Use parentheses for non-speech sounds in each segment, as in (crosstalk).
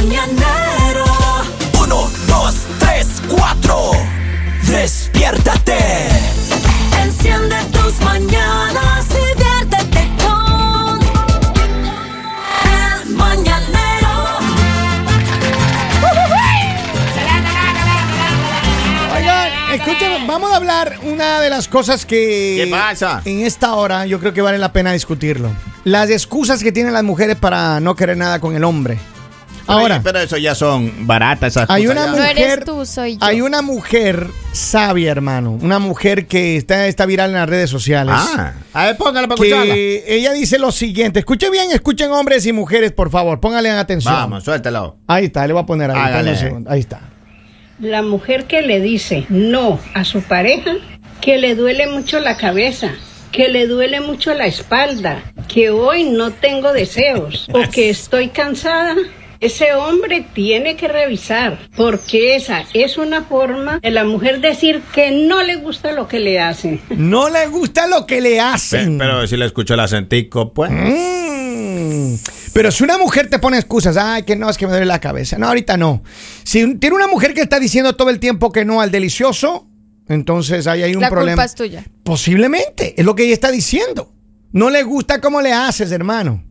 mañanero. Uno, dos, tres, cuatro. Despiértate. Enciende tus mañanas y viértete con el mañanero. Oigan, escuchen, vamos a hablar una de las cosas que. ¿Qué pasa? En esta hora yo creo que vale la pena discutirlo. Las excusas que tienen las mujeres para no querer nada con el hombre. Ahora, Pero eso ya son baratas esas hay cosas una ya. No eres mujer. tú, soy yo. Hay una mujer sabia, hermano. Una mujer que está, está viral en las redes sociales. Ah, a ver, póngala para escucharla. que ella dice lo siguiente. Escuchen bien, escuchen hombres y mujeres, por favor. Pónganle atención. Vamos, suéltalo. Ahí está, le voy a poner ahí. Ahí está. La mujer que le dice no a su pareja, que le duele mucho la cabeza, que le duele mucho la espalda, que hoy no tengo deseos o que estoy cansada. Ese hombre tiene que revisar, porque esa es una forma de la mujer decir que no le gusta lo que le hacen. No le gusta lo que le hacen. Pero si le escucho el acentico, pues. Mm. Pero si una mujer te pone excusas, ay, que no, es que me duele la cabeza. No, ahorita no. Si tiene una mujer que está diciendo todo el tiempo que no al delicioso, entonces ahí hay un La problema. culpa es tuya. Posiblemente, es lo que ella está diciendo. No le gusta cómo le haces, hermano.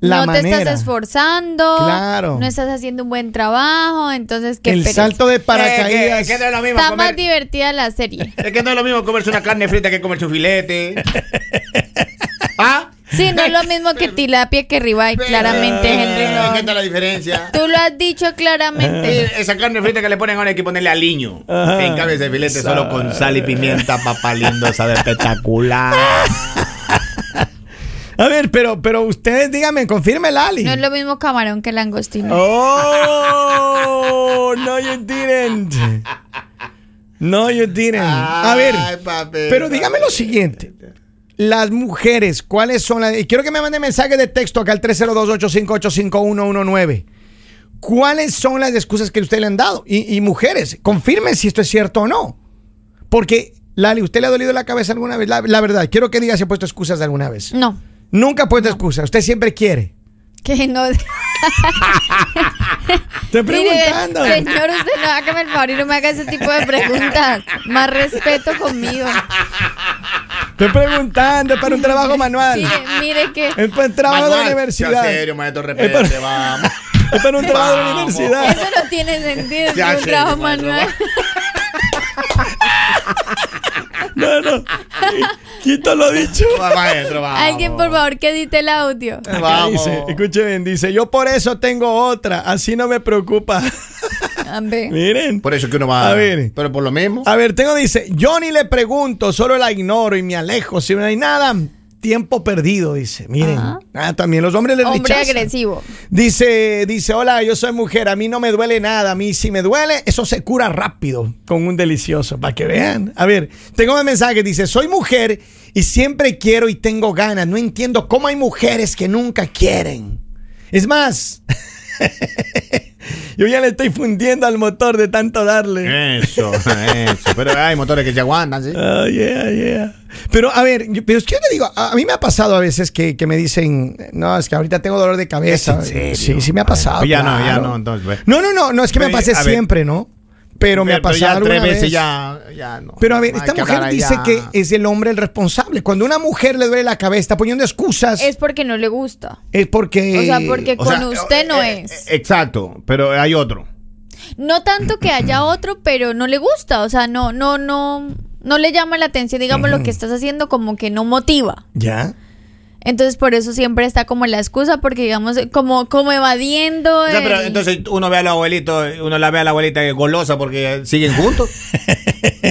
La no te manera. estás esforzando. Claro. No estás haciendo un buen trabajo. Entonces, qué El pereza. salto de Eh, que, paracaídas. que no es lo mismo Está comer- más divertida la serie. (laughs) Es que no es lo mismo comerse una carne frita que comerse un filete. (laughs) ¿Ah? Sí, no es lo mismo que tilapia que ribeye, claramente, Henry. Eh, no. ¿Qué tal la diferencia? Tú lo has dicho claramente. Eh, Esa carne frita que le ponen ahora hay que ponerle aliño. En cambio ese filete solo con sal y pimienta, papá lindo, sabe espectacular. (laughs) A ver, pero, pero ustedes díganme, confirme Lali. No es lo mismo camarón que langostino. Oh, no, you didn't. No, you didn't. A ver, pero dígame lo siguiente. Las mujeres, ¿cuáles son las...? y Quiero que me manden mensaje de texto acá al 302-858-5119. ¿Cuáles son las excusas que usted le han dado? Y, y mujeres, confirmen si esto es cierto o no. Porque, Lali, ¿usted le ha dolido la cabeza alguna vez? La, la verdad, quiero que diga si ha puesto excusas alguna vez. No. Nunca ha puesto excusas. Usted siempre quiere. Que no. (laughs) Estoy Mire, preguntando. señor, usted no hágame el favor y no me haga ese tipo de preguntas. Más respeto conmigo. Estoy preguntando, es para un trabajo manual. Mire, mire que. Es para un trabajo de la Manual, universidad. sea serio, maestro, Es repete, para- vamos. (laughs) Es para un trabajo de la Vamos. universidad. Eso no tiene sentido. Es un trabajo maestro, manual no. Quito lo dicho. (laughs) Va, maestro, vamos. Alguien, por favor, que edite el audio. Acá Vamos. dice, escuche bien, dice, yo por eso tengo otra, así no me preocupa. (laughs) Ambe. Miren. Por eso que uno va. A ver. Pero por lo mismo. A ver, tengo, dice, yo ni le pregunto, solo la ignoro y me alejo. Si no hay nada, tiempo perdido, dice. Miren. Ah, también los hombres les Hombre rechazan. agresivo. Dice, dice, hola, yo soy mujer, a mí no me duele nada, a mí si me duele, eso se cura rápido con un delicioso, para que vean. A ver, tengo un mensaje, dice, soy mujer y siempre quiero y tengo ganas, no entiendo cómo hay mujeres que nunca quieren. Es más, (laughs) yo ya le estoy fundiendo al motor de tanto darle. Eso, (laughs) eso. Pero hay motores que se aguantan, ¿sí? Oh, yeah, yeah. Pero a ver, yo- pero es que yo te digo, a, a mí me ha pasado a veces que, que me dicen, no, es que ahorita tengo dolor de cabeza. Sí, sí me ha pasado. Ya no, ya no, entonces. pues. No, no, no, no es que me ver. siempre, ¿no? Pero me ha pasado ya tres veces vez. ya, ya no. Pero a ver, esta mujer dice allá. que es el hombre el responsable. Cuando una mujer le duele la cabeza, está poniendo excusas, es, Es porque no le gusta. porque... O sea, porque O con sea, usted no eh, es. eh, Exacto, pero hay otro. No tanto que haya otro, pero no le gusta. O sea, no, no, no, no le llama la atención, digamos, lo que estás haciendo como que no motiva. ¿Ya? Entonces, por eso siempre está como la excusa, porque digamos, como, como evadiendo. O sea, pero el- entonces uno ve a la abuelito, uno la ve a la abuelita golosa porque siguen juntos. (laughs)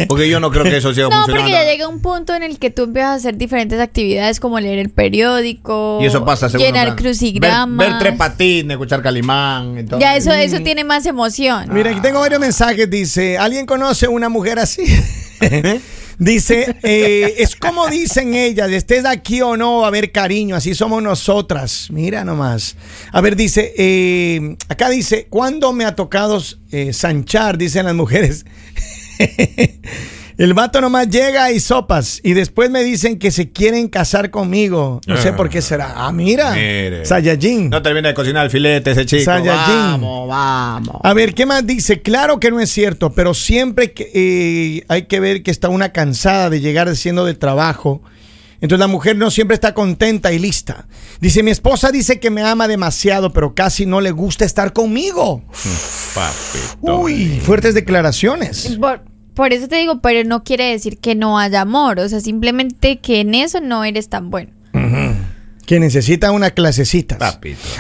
Porque yo no creo que eso siga No, porque ya llega un punto en el que tú empiezas a hacer diferentes actividades como leer el periódico, Y eso pasa según llenar plan. crucigramas. Ver, ver tres patines, escuchar calimán. entonces- ya eso, eso tiene más emoción. Mira, aquí tengo varios mensajes. Dice, ¿alguien conoce una mujer así? (laughs) Dice, eh, es como dicen ellas, estés aquí o no, a haber cariño, así somos nosotras. Mira nomás. A ver, dice, eh, acá dice, ¿cuándo me ha tocado eh, sanchar? Dicen las mujeres. (laughs) El vato nomás llega y sopas y después me dicen que se quieren casar conmigo. No sé por qué será. Ah, mira. Mire. Saiyajin. No termina de cocinar el filete ese chico. Saiyajin. Vamos, vamos. A ver, ¿qué más dice? Claro que no es cierto, pero siempre que, eh, hay que ver que está una cansada de llegar haciendo del trabajo. Entonces la mujer no siempre está contenta y lista. Dice, mi esposa dice que me ama demasiado, pero casi no le gusta estar conmigo. Papito. Uy, fuertes declaraciones. Por eso te digo, pero no quiere decir que no haya amor. O sea, simplemente que en eso no eres tan bueno. Que necesita una clasecita.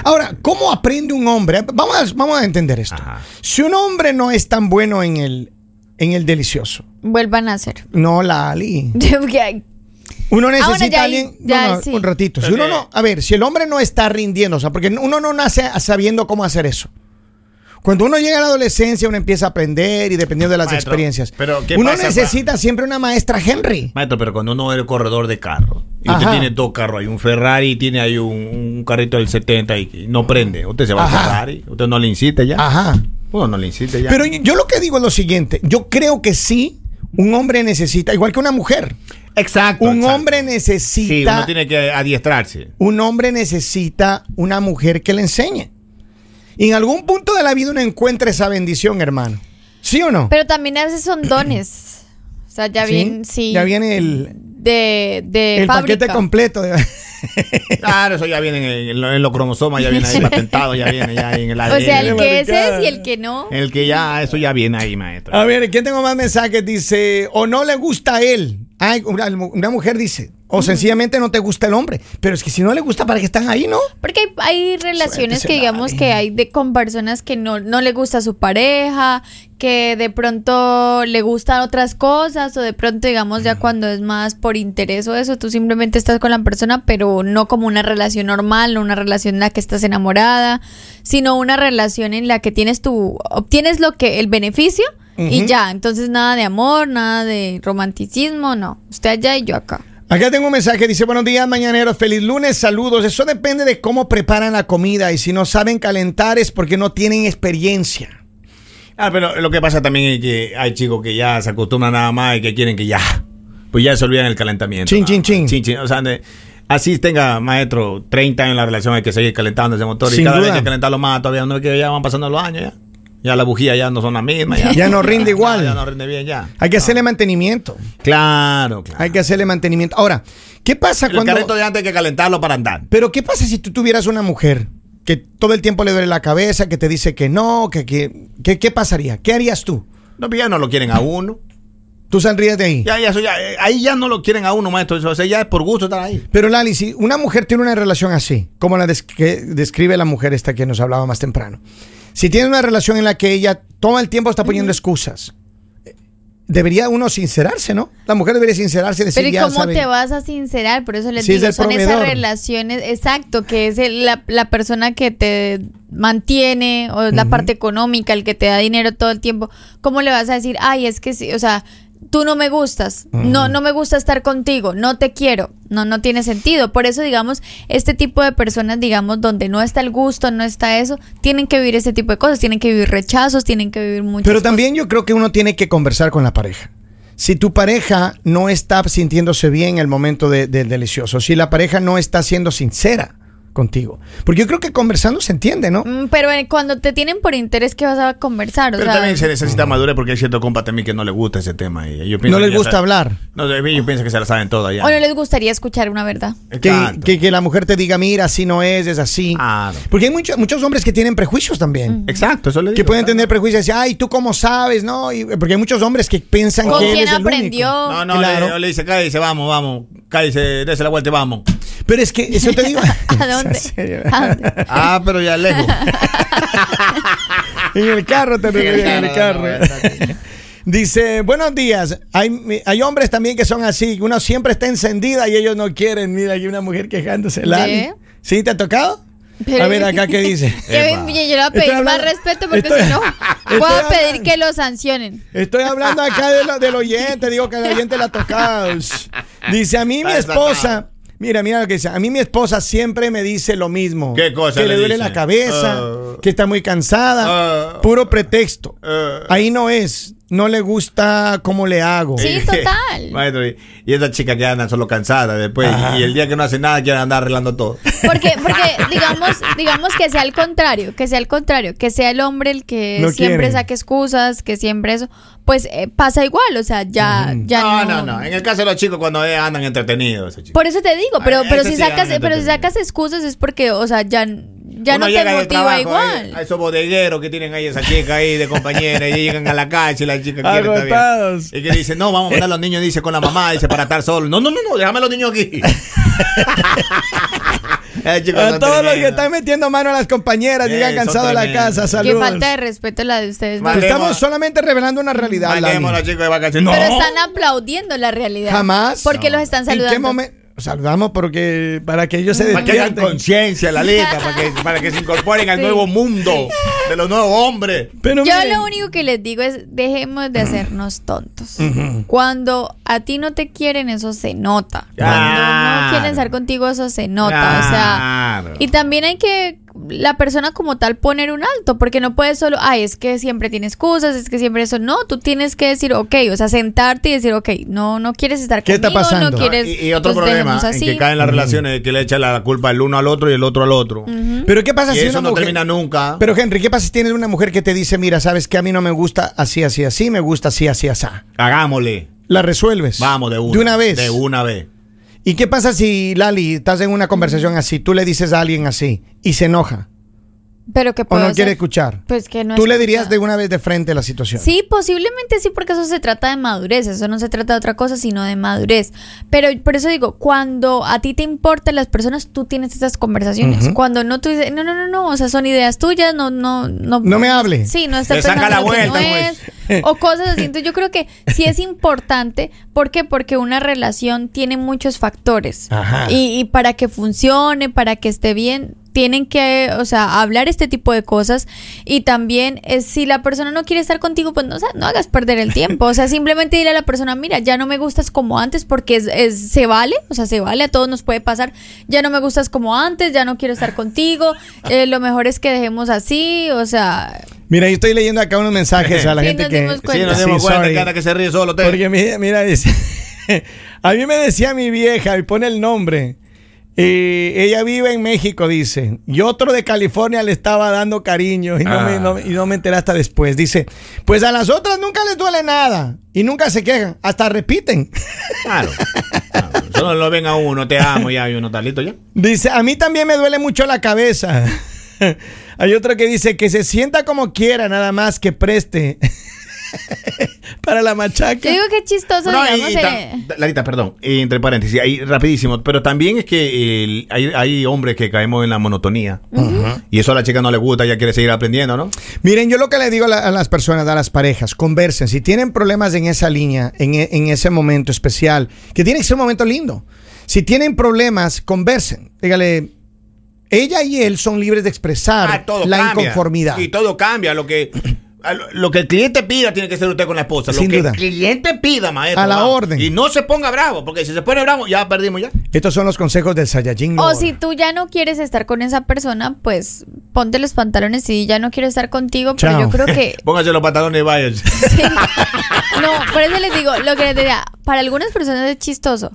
Ahora, ¿cómo aprende un hombre? Vamos a, vamos a entender esto. Ajá. Si un hombre no es tan bueno en el, en el delicioso, Vuelvan a hacer. no la Ali. (laughs) Uno bueno, necesita ya a ahí- alguien. ya, no, no, sí. un ratito. Si uno no, a ver, si el hombre no está rindiendo, o sea, porque uno no nace sabiendo cómo hacer eso. Cuando uno llega a la adolescencia, uno empieza a aprender y dependiendo de las Maestro, experiencias. pero ¿qué uno pasa, necesita siempre una maestra Henry. Maestro, pero cuando uno es corredor de carro y usted tiene dos carros, hay un Ferrari y tiene ahí un, un carrito del 70 y no prende, usted se va Ajá. al Ferrari, usted no le incite ya. Ajá. Uno no le incite ya. Pero yo lo que digo es lo siguiente. Yo creo que sí, un hombre necesita, igual que una mujer, exacto. un exacto. hombre Sí, necesita, uno tiene que adiestrarse. un hombre necesita una mujer que le enseñe. Y en algún punto de la vida uno encuentra esa bendición, hermano. ¿Sí o no? Pero también a veces son (clears throat) dones. O sea, ya ¿Sí? viene, sí. Ya viene el, de, de el fábrica. paquete completo. de- (laughs) Claro, eso ya viene en, lo- en los cromosomas, ya viene ahí patentado, ya viene ya en el ADN. (laughs) O sea, el que es maricada. es y el que no. El que ya, eso ya viene ahí, maestro. A ver, ¿quién tengo más mensajes? Dice, o no le gusta a él. Ay, una, una mujer dice, o sencillamente no te gusta el hombre. Pero es que si no le gusta, ¿para qué están ahí, no? Porque hay, hay relaciones Suéltese, que digamos que hay de, con personas que no, no le gusta su pareja, que de pronto le gustan otras cosas, o de pronto digamos ya cuando es más por interés o eso, tú simplemente estás con la persona, pero no como una relación normal, no una relación en la que estás enamorada, sino una relación en la que tienes tu, obtienes lo que, el beneficio y ya, entonces nada de amor, nada de romanticismo, no, usted allá y yo acá. Acá tengo un mensaje, dice, buenos días, mañaneros, feliz lunes, saludos. Eso depende de cómo preparan la comida y si no saben calentar es porque no tienen experiencia. Ah, pero lo que pasa también es que hay chicos que ya se acostumbran nada más y que quieren que ya, pues ya se olvidan el calentamiento. Chin, chin, chin. Chin, chin. O sea, de- así tenga, maestro, 30 años en la relación, hay que seguir calentando ese motor. Sin y cada vez hay que calentarlo más, todavía no es que ya van pasando los años ya. Ya las bujías ya no son las mismas. Ya, Ya no rinde igual. Ya, no rinde bien ya. Hay que hacerle mantenimiento. Claro, claro. Hay que hacerle mantenimiento. Ahora, ¿qué pasa el cuando... carrito de antes hay que calentarlo para andar. Pero ¿qué pasa si tú tuvieras una mujer que todo el tiempo le duele la cabeza, que te dice que no, que, que, que- ¿qué pasaría? ¿Qué harías tú? No, pues ya no lo quieren a uno. ¿Tú saldrías de ahí? Ya, ya, eso ya, eh, ahí ya no lo quieren a uno, maestro. Eso, o sea, ya es por gusto estar ahí. Pero Lali, si una mujer tiene una relación así, como la des- que describe la mujer esta que nos hablaba más temprano, si tiene una relación en la que ella todo el tiempo está poniendo excusas, debería uno sincerarse, ¿no? La mujer debería sincerarse y decir, Pero ¿y cómo sabe- te vas a sincerar? Por eso les digo, son esas relaciones, exacto, que es el- la, la persona que te mantiene o es la parte económica, el que te da dinero todo el tiempo. ¿Cómo le vas a decir, ay, es que sí, o sea, tú no me gustas, no, no me gusta estar contigo, no te quiero? No, no tiene sentido. Por eso, digamos, este tipo de personas, digamos, donde no está el gusto, no está eso, tienen que vivir este tipo de cosas, tienen que vivir rechazos, tienen que vivir muchas Pero cosas. también yo creo que uno tiene que conversar con la pareja. Si tu pareja no está sintiéndose bien en el momento de- del delicioso, si la pareja no está siendo sincera contigo, porque yo creo que conversando se entiende, ¿no? Mm, Pero eh, cuando te tienen por interés, ¿qué vas a conversar? O Pero sea, también se necesita madurez porque hay cierto compa también que no le gusta ese tema. Y yo pienso No les gusta sabe- hablar. No, yo pienso que se la saben todas ya. ¿O no les gustaría escuchar una verdad? Que, que- que la mujer te diga, mira, así no es, es así. Porque hay muchos muchos hombres que tienen prejuicios también. Exacto, eso le digo. Que pueden tener prejuicios y decir, ay, ¿tú cómo sabes? ¿No? Y- porque hay muchos hombres que piensan ¿Con que él quién es el aprendió? único. No, no, Claro. le, le dice, cállese, vamos, vamos. Cállese, dése la vuelta y vamos. Pero es que eso te digo. (laughs) (laughs) ¿A dónde? Ah, pero ya lejos. (laughs) En el carro te refería, en el carro. Dice, buenos días. Hay, hay hombres también que son así. Uno siempre está encendida y ellos no quieren. Mira, aquí una mujer quejándose. Lali. ¿Ve? ¿Sí te ha tocado? Pero- A ver acá qué dice. Kevin, Epa. yo le voy a pedir más respeto porque estoy- si no, voy a pedir hablando- que lo sancionen. Estoy hablando acá de lo- del oyente, digo que el oyente la ha tocado. Dice, a mí mi esposa. Mira, mira lo que dice, a mí mi esposa siempre me dice lo mismo. ¿Qué cosa Que le le duele dice? la cabeza, Ah. que está muy cansada, Ah. puro pretexto. Ah. Ahí no es. No le gusta cómo le hago. Sí, (laughs) total. Maestro, y, y esa chica que anda solo cansada después. Ajá. Y el día que no hace nada quiere andar arreglando todo. Porque, (laughs) porque digamos, digamos que sea el contrario, que sea el contrario, que sea el hombre el que No siempre quiere. saque excusas, que siempre eso, pues eh, pasa igual, o sea, ya, ya no, no, no, no. En el caso de los chicos cuando eh, andan entretenidos. Por eso te digo, pero, Ah, pero ese si sí sacas, pero si sacas excusas es porque, o sea, ya, ya Uno no te llega del motiva trabajo, igual. eh, A esos bodegueros que tienen ahí esa chica ahí de compañera y llegan a la calle y la chica quiere estar bien. Y que dice, no, vamos a mandar a los niños, dice, con la mamá, dice, para estar solo. No, no, no, no, déjame a los niños aquí. (laughs) (laughs) Eh, A todos los que están metiendo mano a las compañeras, Eh, llegan son cansados a la casa. Qué Saludos. falta de respeto la de ustedes. ¿no? Vale. Estamos solamente revelando una realidad. Los chicos de vacaciones. Pero No. están aplaudiendo la realidad. Jamás. Porque los están ¿En saludando. qué momento? Saludamos porque para que ellos se Para que hagan conciencia, la lista, para que, (laughs) para que se incorporen al Sí. nuevo mundo de los nuevos hombres. Pero Yo miren, lo único que les digo es dejemos de hacernos tontos. Cuando a ti no te quieren, eso se nota. Cuando no Claro. quieren estar contigo, eso se nota. O sea, Claro. y también hay que la persona como tal poner un alto, porque no puedes solo, ay, es que siempre tiene excusas, es que siempre eso. No, tú tienes que decir, ok, o sea, sentarte y decir, ok, no, no quieres estar ¿Qué está pasando? no quieres. y, y otro pues, problema en que caen las relaciones que le echan la culpa el uno al otro y el otro al otro. Pero ¿qué pasa Y si eso una no mujer- termina nunca. Pero Henry, ¿qué pasa si tienes una mujer que te dice, mira, sabes que a mí no me gusta así, así, así, me gusta así, así, así? Hagámosle. La resuelves. Vamos de una. De una vez. De una vez. ¿Y qué pasa si, Lali, estás en una conversación así, tú le dices a alguien así y se enoja Pero que o puedo no hacer? quiere escuchar? Pues que no tú le dirías de una vez de frente la situación. Sí, posiblemente sí, porque eso se trata de madurez, eso no se trata de otra cosa, sino de madurez. Pero por eso digo, cuando a ti te importan las personas, tú tienes esas conversaciones. Cuando no, tú dices, no, no, no, no, o sea, son ideas tuyas, no, no, no. No me hable. Sí, no está pensando la vuelta, no pues. es, o cosas así. Entonces yo creo que sí es importante, ¿por qué? Porque una relación tiene muchos factores. Ajá. Y, y para que funcione, para que esté bien, tienen que, o sea, hablar este tipo de cosas y también es, si la persona no quiere estar contigo, pues no, o sea, no hagas perder el tiempo, o sea, simplemente dile a la persona, mira, ya no me gustas como antes porque es, es- se vale, o sea, se vale, a todos nos puede pasar, ya no me gustas como antes, ya no quiero estar contigo, eh, lo mejor es que dejemos así, o sea, Mira, yo estoy leyendo acá unos mensajes a la Sí, gente nos que... dimos Sí, nos dimos Sí, cuenta sorry. que se ríe solo. te. Porque mira, mira, dice, (laughs) a mí me decía mi vieja y pone el nombre. Y ella vive en México, dice. Y otro de California le estaba dando cariño y no, me, no- y no me enteré hasta después. Dice, pues a las otras nunca les duele nada y nunca se quejan, hasta repiten. Claro. Claro. Solo lo ven a uno, te amo ya, y uno está listo ya. Dice, a mí también me duele mucho la cabeza. (laughs) Hay otro que dice que se sienta como quiera, nada más que preste (laughs) para la machaca. yo digo que es chistoso, No, digamos, y eh, ta- Larita, perdón, entre paréntesis, ahí rapidísimo, pero también es que el- hay, hay hombres que caemos en la monotonía y eso a la chica no le gusta, ella quiere seguir aprendiendo, ¿no? Miren, yo lo que le digo a, la- a las personas, a las parejas, conversen. Si tienen problemas en esa línea, en, e- en ese momento especial, que tiene que ser un momento lindo. Si tienen problemas, conversen. Dígale, ella y él son libres de expresar Ah, todo la cambia. inconformidad. Y todo cambia, lo que... Lo que el cliente pida tiene que ser usted con la esposa. Lo que duda. el cliente pida, maestro. A la vamos. orden. Y no se ponga bravo, porque si se pone bravo, ya perdimos ya. Estos son los consejos del Saiyajin. O si tú ya no quieres estar con esa persona, pues ponte los pantalones y ya no quiero estar contigo, pero yo creo que (laughs) Póngase los pantalones y vaya. Sí. No, por eso les digo, lo que les decía, para algunas personas es chistoso,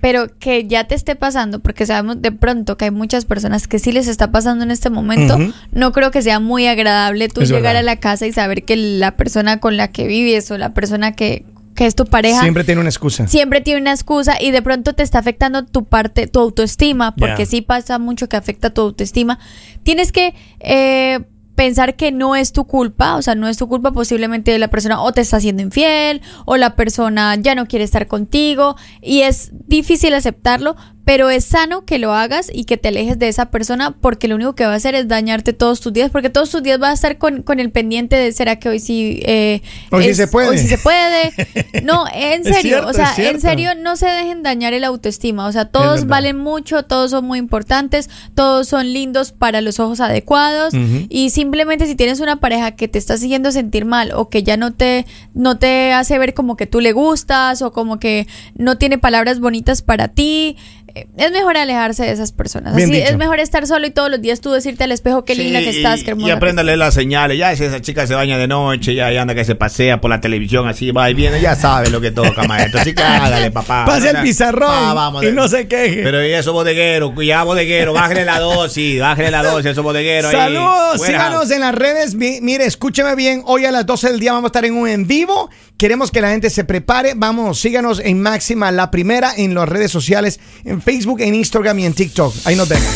pero que ya te esté pasando, porque sabemos de pronto que hay muchas personas que sí les está pasando en este momento, no creo que sea muy agradable tú Es llegar verdad. a la casa y saber que la persona con la que vives o la persona que, que es tu pareja Siempre tiene una excusa. siempre tiene una excusa y de pronto te está afectando tu parte, tu autoestima, porque sí pasa mucho que afecta tu autoestima. Tienes que eh, pensar que no es tu culpa, o sea, no es tu culpa, posiblemente la persona o te está haciendo infiel o la persona ya no quiere estar contigo y es difícil aceptarlo, pero es sano que lo hagas y que te alejes de esa persona porque lo único que va a hacer es dañarte todos tus días, porque todos tus días vas a estar con, con el pendiente de será que hoy sí... eh, Hoy sí es- se puede. Hoy sí se puede. (laughs) No, en serio, cierto, o sea, en serio, no se dejen dañar el autoestima. O sea, todos valen mucho, todos son muy importantes, todos son lindos para los ojos adecuados. Y simplemente si tienes una pareja que te está haciendo sentir mal o que ya no te, no te hace ver como que tú le gustas o como que no tiene palabras bonitas para ti. Es mejor alejarse de esas personas. Bien Así, dicho. es mejor estar solo y todos los días tú decirte al espejo qué linda que estás, y- qué Y hermosa. aprenda a leer las señales. Ya si esa chica se baña de noche, ya, ya anda que se pasea por la televisión así, va y viene, ya sabe lo que toca, maestro. Así que hágale, papá. (laughs) Pase el pizarrón vamos y de- no se queje. Pero y eso bodeguero, ya bodeguero, bájale la dosis, bájale la dosis, eso bodeguero. Saludos, síganos en las redes. Mi- mire, escúcheme bien. Hoy a las 12 del día vamos a estar en un en vivo. Queremos que la gente se prepare. Vamos, síganos en Máxima la primera en las redes sociales, en Facebook, Facebook, en Instagram y en TikTok. Ahí nos vemos.